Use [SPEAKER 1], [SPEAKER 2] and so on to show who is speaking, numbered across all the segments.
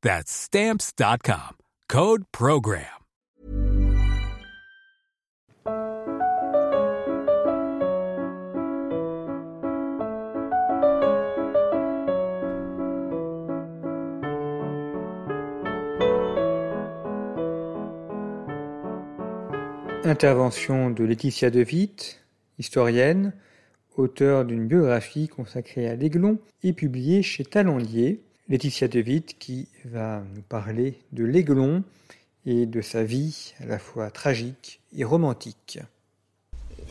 [SPEAKER 1] That's Stamps.com. Code Program.
[SPEAKER 2] Intervention de Laetitia De Witt, historienne, auteure d'une biographie consacrée à l'Aiglon et publiée chez Talendier. Laetitia De Witt qui va nous parler de l'Aiglon et de sa vie à la fois tragique et romantique.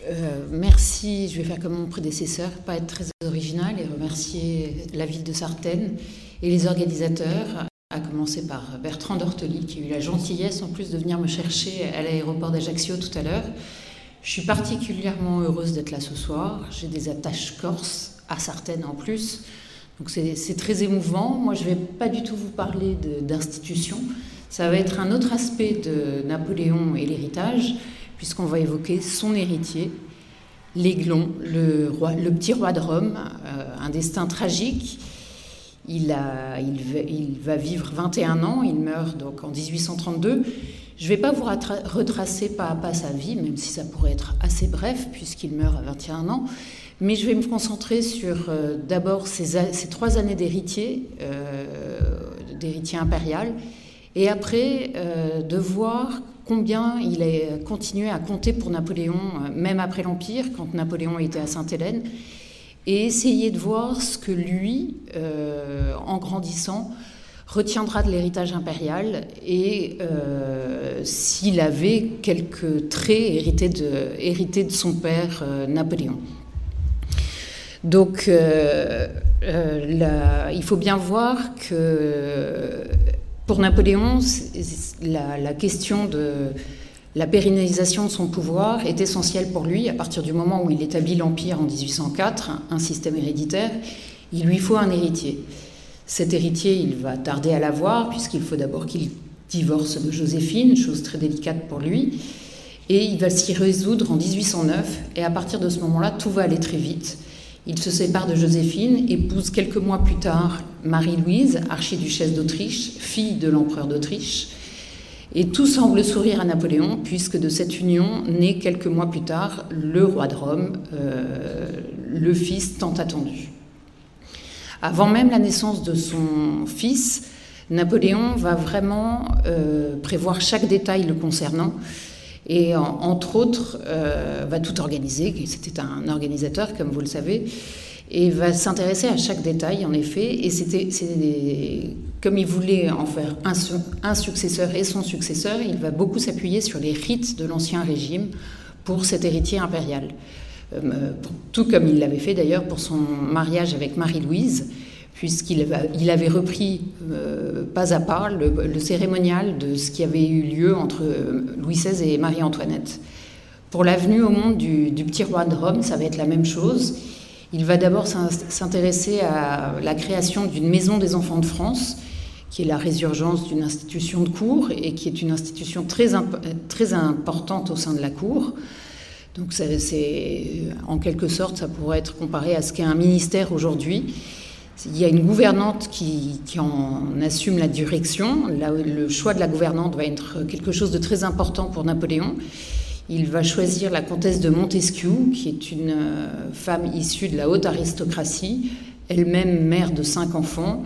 [SPEAKER 3] Euh, merci, je vais faire comme mon prédécesseur, pas être très original et remercier la ville de Sartène et les organisateurs, à commencer par Bertrand Dortoli qui a eu la gentillesse en plus de venir me chercher à l'aéroport d'Ajaccio tout à l'heure. Je suis particulièrement heureuse d'être là ce soir. J'ai des attaches corses à Sartène en plus. Donc c'est très émouvant. Moi, je ne vais pas du tout vous parler d'institution. Ça va être un autre aspect de Napoléon et l'héritage, puisqu'on va évoquer son héritier, l'Aiglon, le, petit roi de Rome, euh, un destin tragique. Il, va, vivre 21 ans, il meurt donc en 1832. Je ne vais pas vous retracer pas à pas sa vie, même si ça pourrait être assez bref, puisqu'il meurt à 21 ans. Mais je vais me concentrer sur euh, d'abord ces, trois années d'héritier, euh, d'héritier impérial, et après euh, de voir combien il a continué à compter pour Napoléon, même après l'Empire, quand Napoléon était à Sainte-Hélène, et essayer de voir ce que lui, en grandissant, retiendra de l'héritage impérial et s'il avait quelques traits hérités de son père Napoléon. Donc, euh, euh, il faut bien voir que pour Napoléon, la, la, question de la pérennisation de son pouvoir est essentielle pour lui. À partir du moment où il établit l'Empire en 1804, un système héréditaire, il lui faut un héritier. Cet héritier, il va tarder à l'avoir, puisqu'il faut d'abord qu'il divorce de Joséphine, chose très délicate pour lui. Et il va s'y résoudre en 1809, et à partir de ce moment-là, tout va aller très vite. Il se sépare de Joséphine, épouse quelques mois plus tard Marie-Louise, archiduchesse d'Autriche, fille de l'empereur d'Autriche. Et tout semble sourire à Napoléon, puisque de cette union naît quelques mois plus tard le roi de Rome, euh, le fils tant attendu. Avant même la naissance de son fils, Napoléon va vraiment euh, prévoir chaque détail le concernant et entre autres euh, va tout organiser. C'était un organisateur, comme vous le savez, et va s'intéresser à chaque détail, en effet. Et c'était, comme il voulait en faire un, successeur et son successeur, il va beaucoup s'appuyer sur les rites de l'Ancien Régime pour cet héritier impérial. Euh, tout comme il l'avait fait d'ailleurs pour son mariage avec Marie-Louise, puisqu'il il avait repris euh, pas à pas le, cérémonial de ce qui avait eu lieu entre Louis XVI et Marie-Antoinette. Pour l'avenue au monde du, petit roi de Rome, ça va être la même chose. Il va d'abord s'intéresser à la création d'une maison des enfants de France, qui est la résurgence d'une institution de cour et qui est une institution très, très importante au sein de la cour. Donc c'est en quelque sorte, ça pourrait être comparé à ce qu'est un ministère aujourd'hui. Il y a une gouvernante qui, en assume la direction. le choix de la gouvernante va être quelque chose de très important pour Napoléon. Il va choisir la comtesse de Montesquieu, qui est une euh, femme issue de la haute aristocratie, elle-même mère de cinq enfants,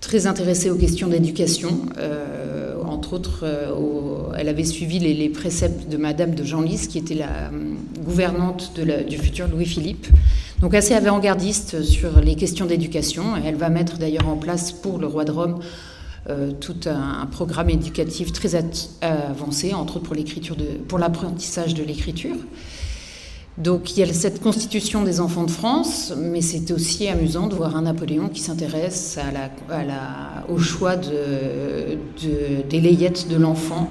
[SPEAKER 3] très intéressée aux questions d'éducation, euh, entre autres, elle avait suivi les, préceptes de Madame de Genlis, qui était la gouvernante du futur Louis-Philippe. Donc assez avant-gardiste sur les questions d'éducation. Elle va mettre d'ailleurs en place pour le roi de Rome tout un, programme éducatif très avancé, entre autres pour l'apprentissage de l'écriture. Donc il y a cette constitution des enfants de France, mais c'est aussi amusant de voir un Napoléon qui s'intéresse au choix de, des layettes de l'enfant,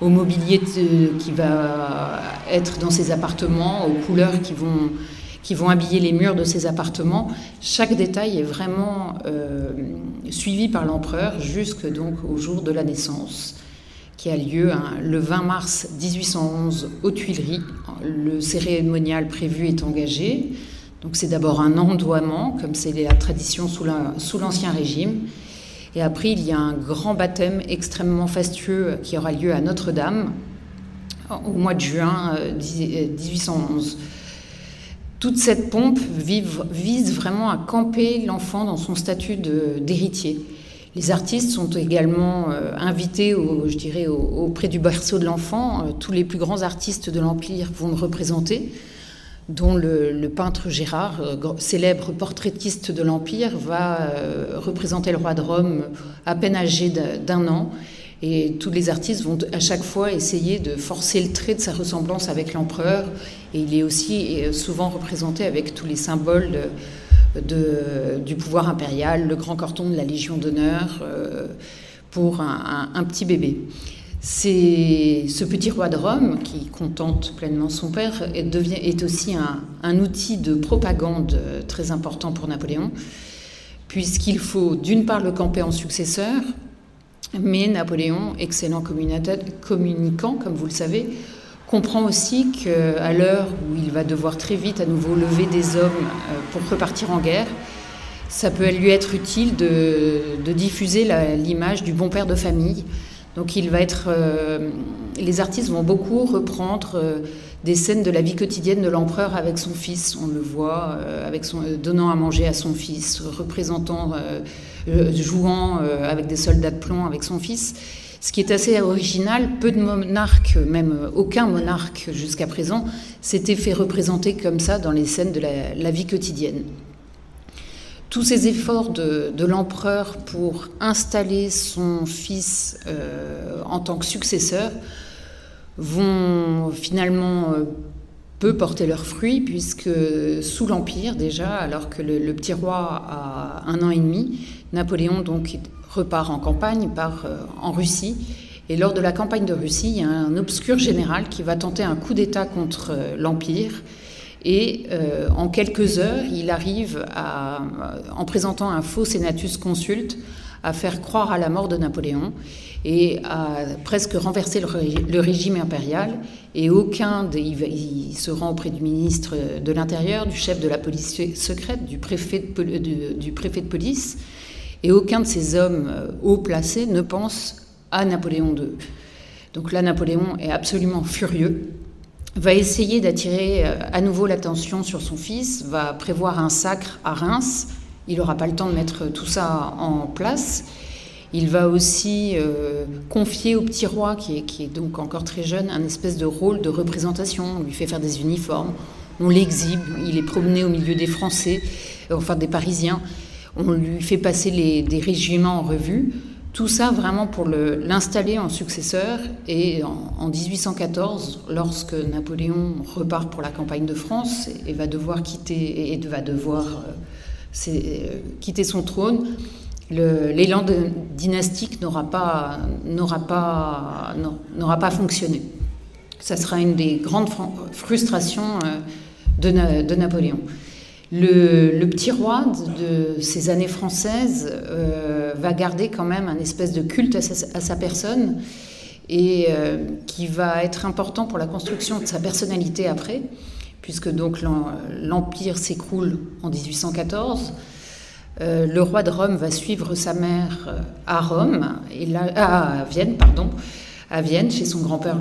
[SPEAKER 3] au mobilier qui va être dans ses appartements, aux couleurs qui vont, habiller les murs de ses appartements. Chaque détail est vraiment euh, suivi par l'empereur jusque au jour de la naissance qui a lieu hein, le 20 mars 1811 aux Tuileries. Le cérémonial prévu est engagé. Donc c'est d'abord un endoiement, comme c'est la tradition sous l'Ancien Régime. Et après, il y a un grand baptême extrêmement fastueux qui aura lieu à Notre-Dame au mois de juin 1811. Euh, Toute cette pompe vise vraiment à camper l'enfant dans son statut d'héritier. Les artistes sont également euh, invités, je dirais, auprès du berceau de l'enfant. Euh, tous les plus grands artistes de l'Empire vont le représenter, dont le, peintre Gérard, euh, célèbre portraitiste de l'Empire, va représenter le roi de Rome à peine âgé d'un an. Et tous les artistes vont à chaque fois essayer de forcer le trait de sa ressemblance avec l'empereur. Et il est aussi souvent représenté avec tous les symboles du pouvoir impérial, le grand corton de la Légion d'honneur euh, pour un, petit bébé. C'est ce petit roi de Rome qui contente pleinement son père et devient, est aussi un, outil de propagande très important pour Napoléon, puisqu'il faut d'une part le camper en successeur, mais Napoléon, excellent communicant, comme vous le savez, comprend aussi qu'à l'heure où il va devoir très vite à nouveau lever des hommes euh, pour repartir en guerre, ça peut lui être utile de, diffuser l'image du bon père de famille. Donc il va être, euh, les artistes vont beaucoup reprendre euh, des scènes de la vie quotidienne de l'empereur avec son fils. On le voit donnant à manger à son fils, représentant, jouant avec des soldats de plomb avec son fils. Ce qui est assez original, peu de monarques, même aucun monarque jusqu'à présent, s'était fait représenter comme ça dans les scènes de la, vie quotidienne. Tous ces efforts de, l'empereur pour installer son fils euh, en tant que successeur vont finalement euh, peu porter leurs fruits, puisque sous l'Empire déjà, alors que le, le, petit roi a un an et demi, Napoléon donc repart en campagne, part euh, en Russie. Et lors de la campagne de Russie, il y a un obscur général qui va tenter un coup d'État contre euh, l'Empire. Et euh, en quelques heures, il arrive, à, en présentant un faux senatus consulte, à faire croire à la mort de Napoléon et à presque renverser le, régime impérial. Et aucun, des, il, se rend auprès du ministre de l'Intérieur, du chef de la police secrète, du préfet du préfet de police, et aucun de ces hommes euh, haut placés ne pense à Napoléon II. Donc là, Napoléon est absolument furieux, va essayer d'attirer euh, à nouveau l'attention sur son fils, va prévoir un sacre à Reims. Il n'aura pas le temps de mettre tout ça en place. Il va aussi euh, confier au petit roi, qui est, qui est, donc encore très jeune, un espèce de rôle de représentation. On lui fait faire des uniformes, on l'exhibe, il est promené au milieu des Français, enfin des Parisiens on lui fait passer des régiments en revue. Tout ça vraiment pour l'installer en successeur. Et en, 1814, lorsque Napoléon repart pour la campagne de France et, va devoir quitter, et va devoir euh, euh, quitter son trône, l'élan dynastique n'aura pas, pas, pas fonctionné. Ça sera une des grandes frustrations euh, de, de Napoléon. Le, petit roi de, ces années françaises euh, va garder quand même un espèce de culte à sa, personne et euh, qui va être important pour la construction de sa personnalité après, puisque donc l'empire s'écroule en 1814. Euh, le roi de Rome va suivre sa mère à Rome et à Vienne, pardon, à Vienne chez son grand-père,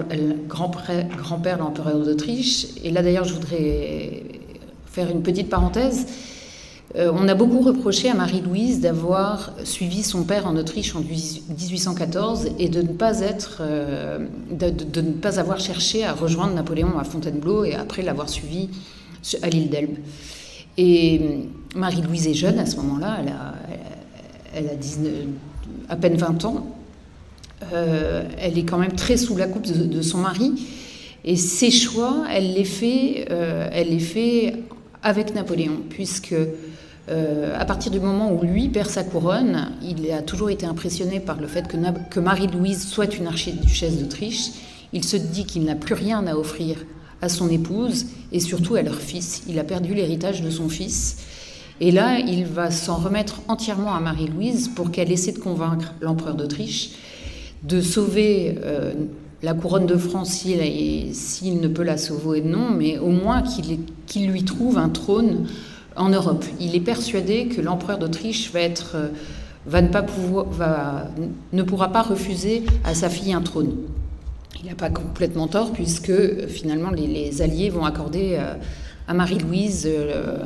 [SPEAKER 3] grand-père l'empereur d'Autriche. Et là d'ailleurs, je voudrais une petite parenthèse. Euh, on a beaucoup reproché à Marie-Louise d'avoir suivi son père en Autriche en 1814 et de ne pas être, euh, de, ne pas avoir cherché à rejoindre Napoléon à Fontainebleau et après l'avoir suivi à l'île d'Elbe. Et euh, Marie-Louise est jeune à ce moment-là, elle a, à peine 20 ans. elle est quand même très sous la coupe de, son mari. Et ses choix, elle les fait, elle les fait avec Napoléon, puisque euh, à partir du moment où lui perd sa couronne, il a toujours été impressionné par le fait que, Marie-Louise soit une archiduchesse d'Autriche. Il se dit qu'il n'a plus rien à offrir à son épouse et surtout à leur fils. Il a perdu l'héritage de son fils. Et là, il va s'en remettre entièrement à Marie-Louise pour qu'elle essaie de convaincre l'empereur d'Autriche de sauver euh, la couronne de France s'il ne peut la sauver, non, mais au moins qu'il lui trouve un trône en Europe. Il est persuadé que l'empereur d'Autriche va être euh, ne pourra pas refuser à sa fille un trône. Il n'a pas complètement tort puisque finalement les, Alliés vont accorder euh, à Marie-Louise euh,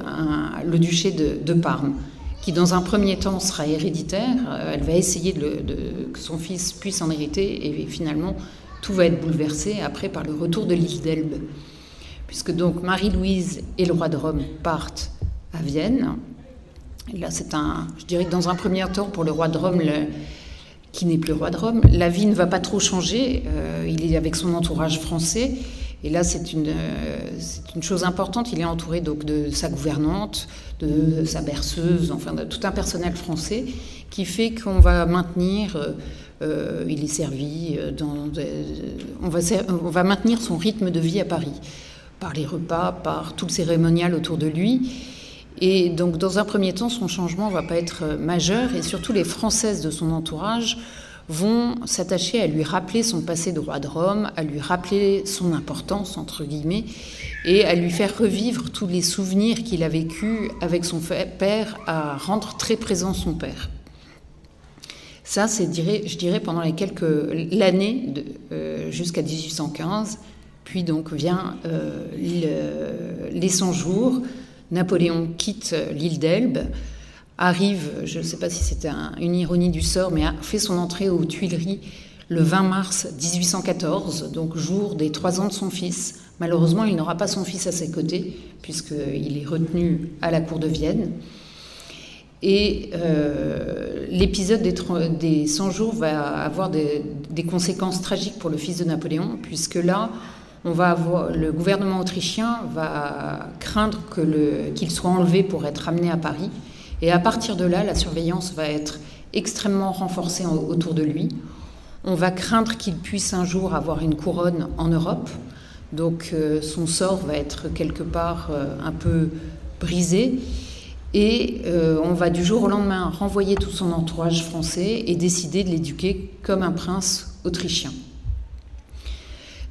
[SPEAKER 3] le duché de, Parme, qui dans un premier temps sera héréditaire. Elle va essayer de, que son fils puisse en hériter et finalement tout va être bouleversé après par le retour de l'île d'Elbe. Puisque donc Marie-Louise et le roi de Rome partent à Vienne. là, c'est un, je dirais que dans un premier temps, pour le roi de Rome, qui n'est plus roi de Rome, la vie ne va pas trop changer. Euh, il est avec son entourage français. Et là, c'est une, euh, c'est une chose importante. Il est entouré donc de sa gouvernante, de sa berceuse, enfin de tout un personnel français qui fait qu'on va maintenir. Euh, il est servi on, va, on va maintenir son rythme de vie à Paris par les repas, par tout le cérémonial autour de lui. Et donc, dans un premier temps, son changement ne va pas être euh, majeur, et surtout les Françaises de son entourage vont s'attacher à lui rappeler son passé de roi de Rome, à lui rappeler son importance, entre guillemets, et à lui faire revivre tous les souvenirs qu'il a vécus avec son père, à rendre très présent son père. Ça, c'est, je dirais, pendant les quelques l'année euh, jusqu'à 1815, puis donc vient euh, les 100 jours, Napoléon quitte l'île d'Elbe, arrive, je ne sais pas si c'était une ironie du sort, mais a fait son entrée aux Tuileries le 20 mars 1814, donc jour des trois ans de son fils. Malheureusement, il n'aura pas son fils à ses côtés, puisqu'il est retenu à la cour de Vienne. Et euh, l'épisode des, des, 100 jours va avoir des, conséquences tragiques pour le fils de Napoléon, puisque là, le gouvernement autrichien va craindre qu'il soit enlevé pour être amené à Paris. Et à partir de là, la surveillance va être extrêmement renforcée autour de lui. On va craindre qu'il puisse un jour avoir une couronne en Europe. Donc euh, son sort va être quelque part euh, un peu brisé. Et euh, on va du jour au lendemain renvoyer tout son entourage français et décider de l'éduquer comme un prince autrichien.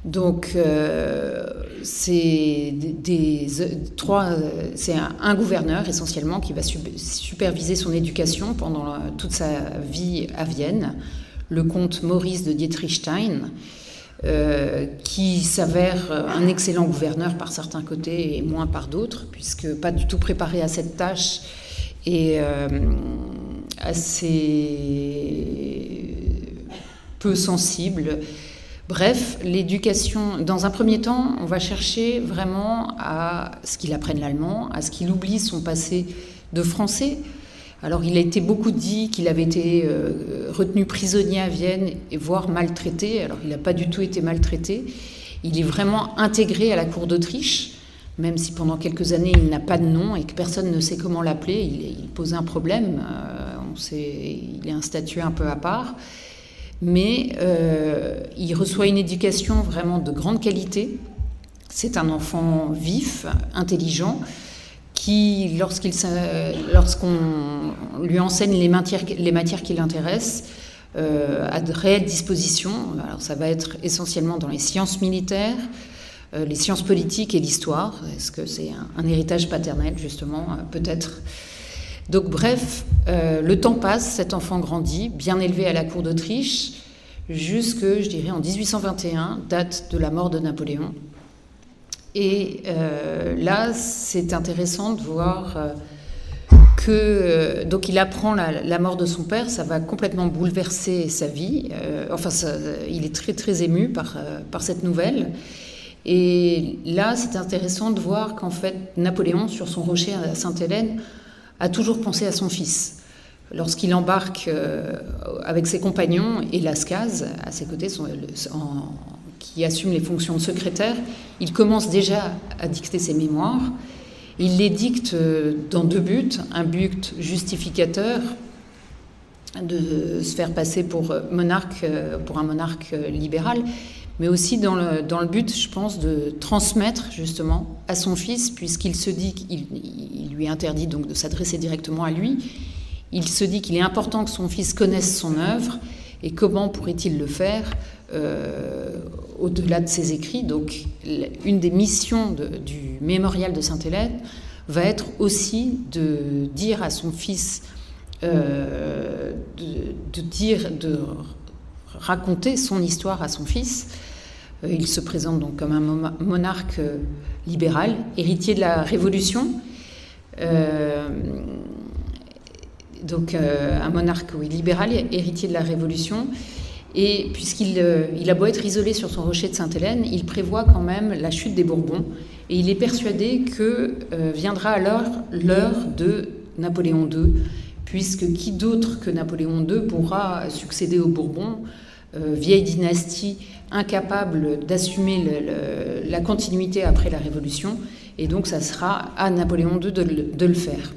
[SPEAKER 3] Donc, euh, c'est c'est un, gouverneur essentiellement qui va superviser son éducation pendant toute sa vie à Vienne, le comte Maurice de Dietrichstein, euh, qui s'avère un excellent gouverneur par certains côtés et moins par d'autres, puisque pas du tout préparé à cette tâche et euh, assez peu sensible. Bref, l'éducation, dans un premier temps, on va chercher vraiment à ce qu'il apprenne l'allemand, à ce qu'il oublie son passé de français. Alors il a été beaucoup dit qu'il avait été euh, retenu prisonnier à Vienne, et voire maltraité. Alors il n'a pas du tout été maltraité. Il est vraiment intégré à la cour d'Autriche, même si pendant quelques années il n'a pas de nom et que personne ne sait comment l'appeler. Il, pose un problème. Euh, il est un statut un peu à part mais euh, il reçoit une éducation vraiment de grande qualité. C'est un enfant vif, intelligent, qui, lorsqu'on lui enseigne les matières, qui l'intéressent, euh, a de réelles dispositions. Alors ça va être essentiellement dans les sciences militaires, euh, les sciences politiques et l'histoire. Est-ce que c'est un, héritage paternel, justement? Peut-être. Donc bref, euh, le temps passe, cet enfant grandit, bien élevé à la cour d'Autriche, jusque, je dirais, en 1821, date de la mort de Napoléon. Et euh, là, c'est intéressant de voir euh, que donc il apprend la, mort de son père, ça va complètement bouleverser sa vie. enfin, il est très très ému par, par cette nouvelle. Et là, c'est intéressant de voir qu'en fait, Napoléon, sur son rocher à Sainte-Hélène, a toujours pensé à son fils. Lorsqu'il embarque euh, avec ses compagnons et Lascaz, à ses côtés, qui assume les fonctions de secrétaire, il commence déjà à dicter ses mémoires. Il les dicte euh, dans deux buts. Un but justificateur, de se faire passer pour, monarque, euh, pour un monarque libéral, mais aussi dans le, dans le, but, je pense, de transmettre justement à son fils, puisqu'il se dit qu'il il lui interdit donc de s'adresser directement à lui. Il se dit qu'il est important que son fils connaisse son œuvre et comment pourrait-il le faire euh, au-delà de ses écrits. Donc, une des missions du mémorial de Sainte-Hélène va être aussi de dire à son fils, euh, de, dire, de raconter son histoire à son fils. Euh, il se présente donc comme un monarque euh, libéral, héritier de la Révolution. Euh, donc un monarque libéral, héritier de la Révolution. Et puisqu'il il a beau être isolé sur son rocher de Sainte-Hélène, il prévoit quand même la chute des Bourbons. Et il est persuadé que viendra alors l'heure de Napoléon II, puisque qui d'autre que Napoléon II pourra succéder aux Bourbons euh, vieille dynastie incapable d'assumer la continuité après la Révolution, et donc ça sera à Napoléon II de, le faire.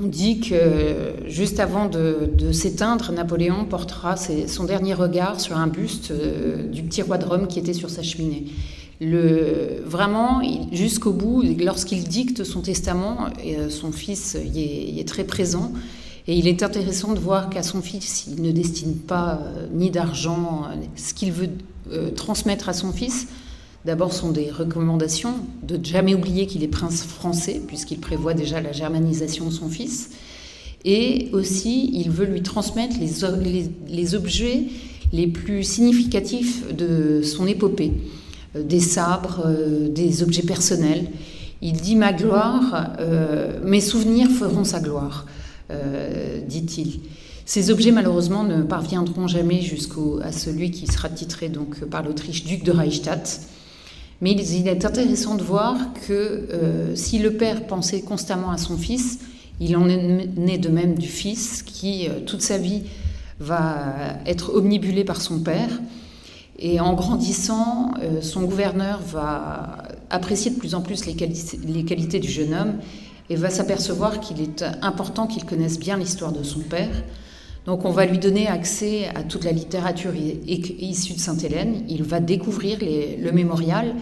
[SPEAKER 3] On dit que juste avant de, s'éteindre, Napoléon portera son dernier regard sur un buste euh, du petit roi de Rome qui était sur sa cheminée. Le, vraiment, jusqu'au bout, lorsqu'il dicte son testament, euh, son fils y est très présent, et il est intéressant de voir qu'à son fils, il ne destine pas euh, ni d'argent. Ce qu'il veut transmettre à son fils, d'abord, sont des recommandations de jamais oublier qu'il est prince français, puisqu'il prévoit déjà la germanisation de son fils. Et aussi, il veut lui transmettre les, objets les plus significatifs de son épopée, des sabres, des objets personnels. Il dit ma gloire, mes souvenirs feront sa gloire. Euh, dit-il. Ces objets, malheureusement, ne parviendront jamais jusqu'à celui qui sera titré donc, par l'Autriche duc de Reichstadt. Mais il est intéressant de voir que euh, si le père pensait constamment à son fils, il en est né de même du fils qui, euh, toute sa vie, va être omnibulé par son père. Et en grandissant, son gouverneur va apprécier de plus en plus les qualités du jeune homme et va s'apercevoir qu'il est important qu'il connaisse bien l'histoire de son père. Donc on va lui donner accès à toute la littérature issue de Sainte-Hélène. Il va découvrir le mémorial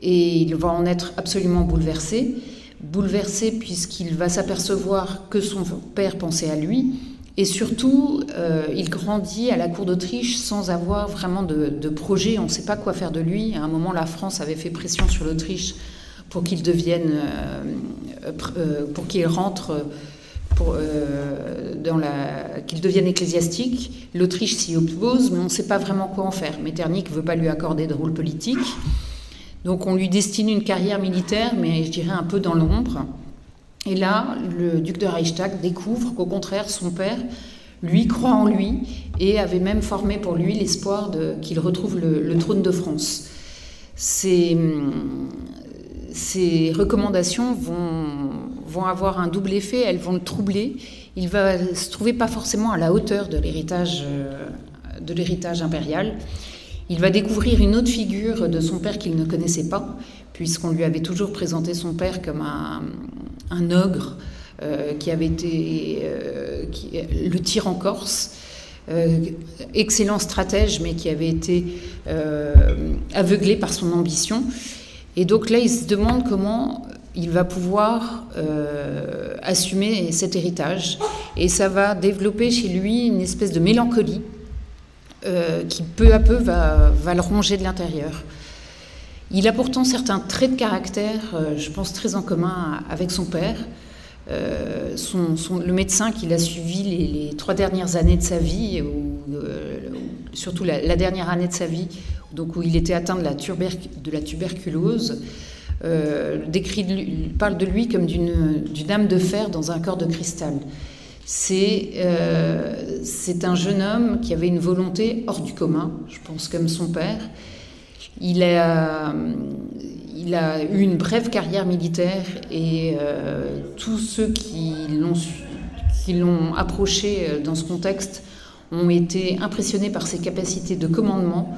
[SPEAKER 3] et il va en être absolument bouleversé. Bouleversé puisqu'il va s'apercevoir que son père pensait à lui. Et surtout, euh, il grandit à la cour d'Autriche sans avoir vraiment de, projet. On ne sait pas quoi faire de lui. À un moment, la France avait fait pression sur l'Autriche pour qu'il euh, euh, pour qu'il rentre, euh, qu'il devienne ecclésiastique. L'Autriche s'y oppose, mais on ne sait pas vraiment quoi en faire. Metternich ne veut pas lui accorder de rôle politique. Donc on lui destine une carrière militaire, mais je dirais un peu dans l'ombre. Et là, le duc de Reichstag découvre qu'au contraire, son père, lui, croit en lui et avait même formé pour lui l'espoir qu'il retrouve le, trône de France. Ces recommandations vont, vont avoir un double effet, elles vont le troubler. Il va se trouver pas forcément à la hauteur de l'héritage euh, de l'héritage impérial. Il va découvrir une autre figure de son père qu'il ne connaissait pas, puisqu'on lui avait toujours présenté son père comme un, ogre euh, qui avait été euh, le tyran corse. excellent stratège, mais qui avait été aveuglé par son ambition. Et donc là, il se demande comment il va pouvoir euh, assumer cet héritage. Et ça va développer chez lui une espèce de mélancolie euh, qui peu à peu va, le ronger de l'intérieur. Il a pourtant certains traits de caractère, euh, je pense, très en commun avec son père. Le médecin qu'il a suivi les, trois dernières années de sa vie, ou, surtout la, dernière année de sa vie, donc où il était atteint de la tuberculose, décrit parle de lui comme d'une âme de fer dans un corps de cristal. C'est un jeune homme qui avait une volonté hors du commun, je pense comme son père. Il a, eu une brève carrière militaire et tous ceux qui l'ont approché euh, dans ce contexte ont été impressionnés par ses capacités de commandement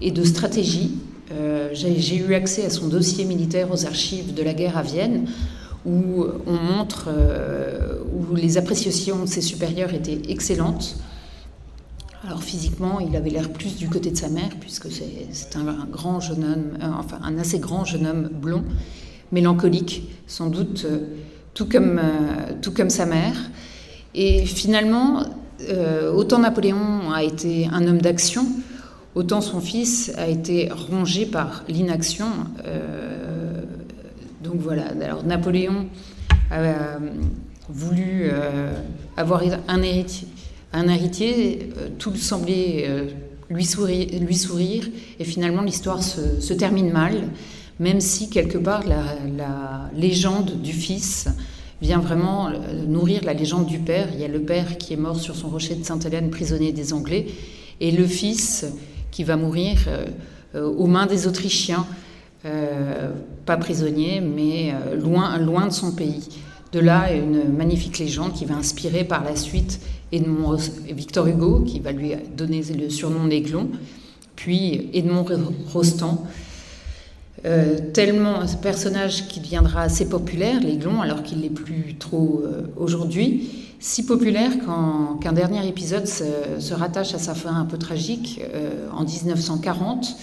[SPEAKER 3] et de stratégie. Euh, j'ai eu accès à son dossier militaire aux archives de la guerre à Vienne, où on montre, euh, où les appréciations de ses supérieurs étaient excellentes. Alors physiquement, il avait l'air plus du côté de sa mère, puisque c'est un, grand jeune homme, enfin un assez grand jeune homme blond, mélancolique, sans doute, tout comme, tout comme sa mère. Et finalement, euh, autant Napoléon a été un homme d'action, autant son fils a été rongé par l'inaction. Euh, donc voilà, alors Napoléon a voulu euh, avoir un héritier, tout semblait lui, sourire, lui sourire, et finalement l'histoire se, termine mal, même si quelque part la légende du fils vient vraiment euh, nourrir la légende du père. Il y a le père qui est mort sur son rocher de Sainte-Hélène, prisonnier des Anglais, et le fils qui va mourir euh, euh, aux mains des Autrichiens, pas prisonnier, mais loin, loin de son pays. De là, une magnifique légende qui va inspirer par la suite Edmond, Victor Hugo, qui va lui donner le surnom d'Aiglon, puis Edmond Rostand, euh, tellement ce personnage qui deviendra assez populaire, l'aiglon, alors qu'il n'est plus trop euh, aujourd'hui, si populaire qu'un dernier épisode se, rattache à sa fin un peu tragique euh, en 1940,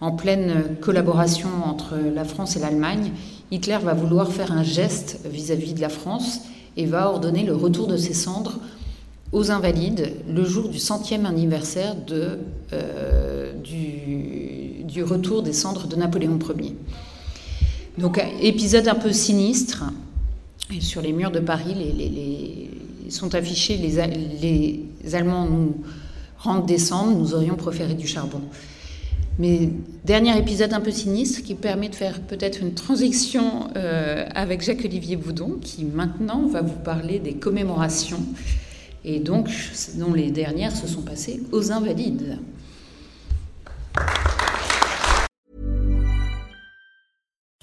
[SPEAKER 3] en pleine collaboration entre la France et l'Allemagne. Hitler va vouloir faire un geste vis-à-vis -vis de la France et va ordonner le retour de ses cendres aux Invalides le jour du centième anniversaire euh, du, retour des cendres de Napoléon Ier. Donc épisode un peu sinistre. Sur les murs de Paris, les, sont affichés les, Allemands nous rendent des cendres, nous aurions préféré du charbon. Mais dernier épisode un peu sinistre qui permet de faire peut-être une transition euh, avec Jacques-Olivier Boudon, qui maintenant va vous parler des commémorations et donc dont les dernières se sont passées aux Invalides.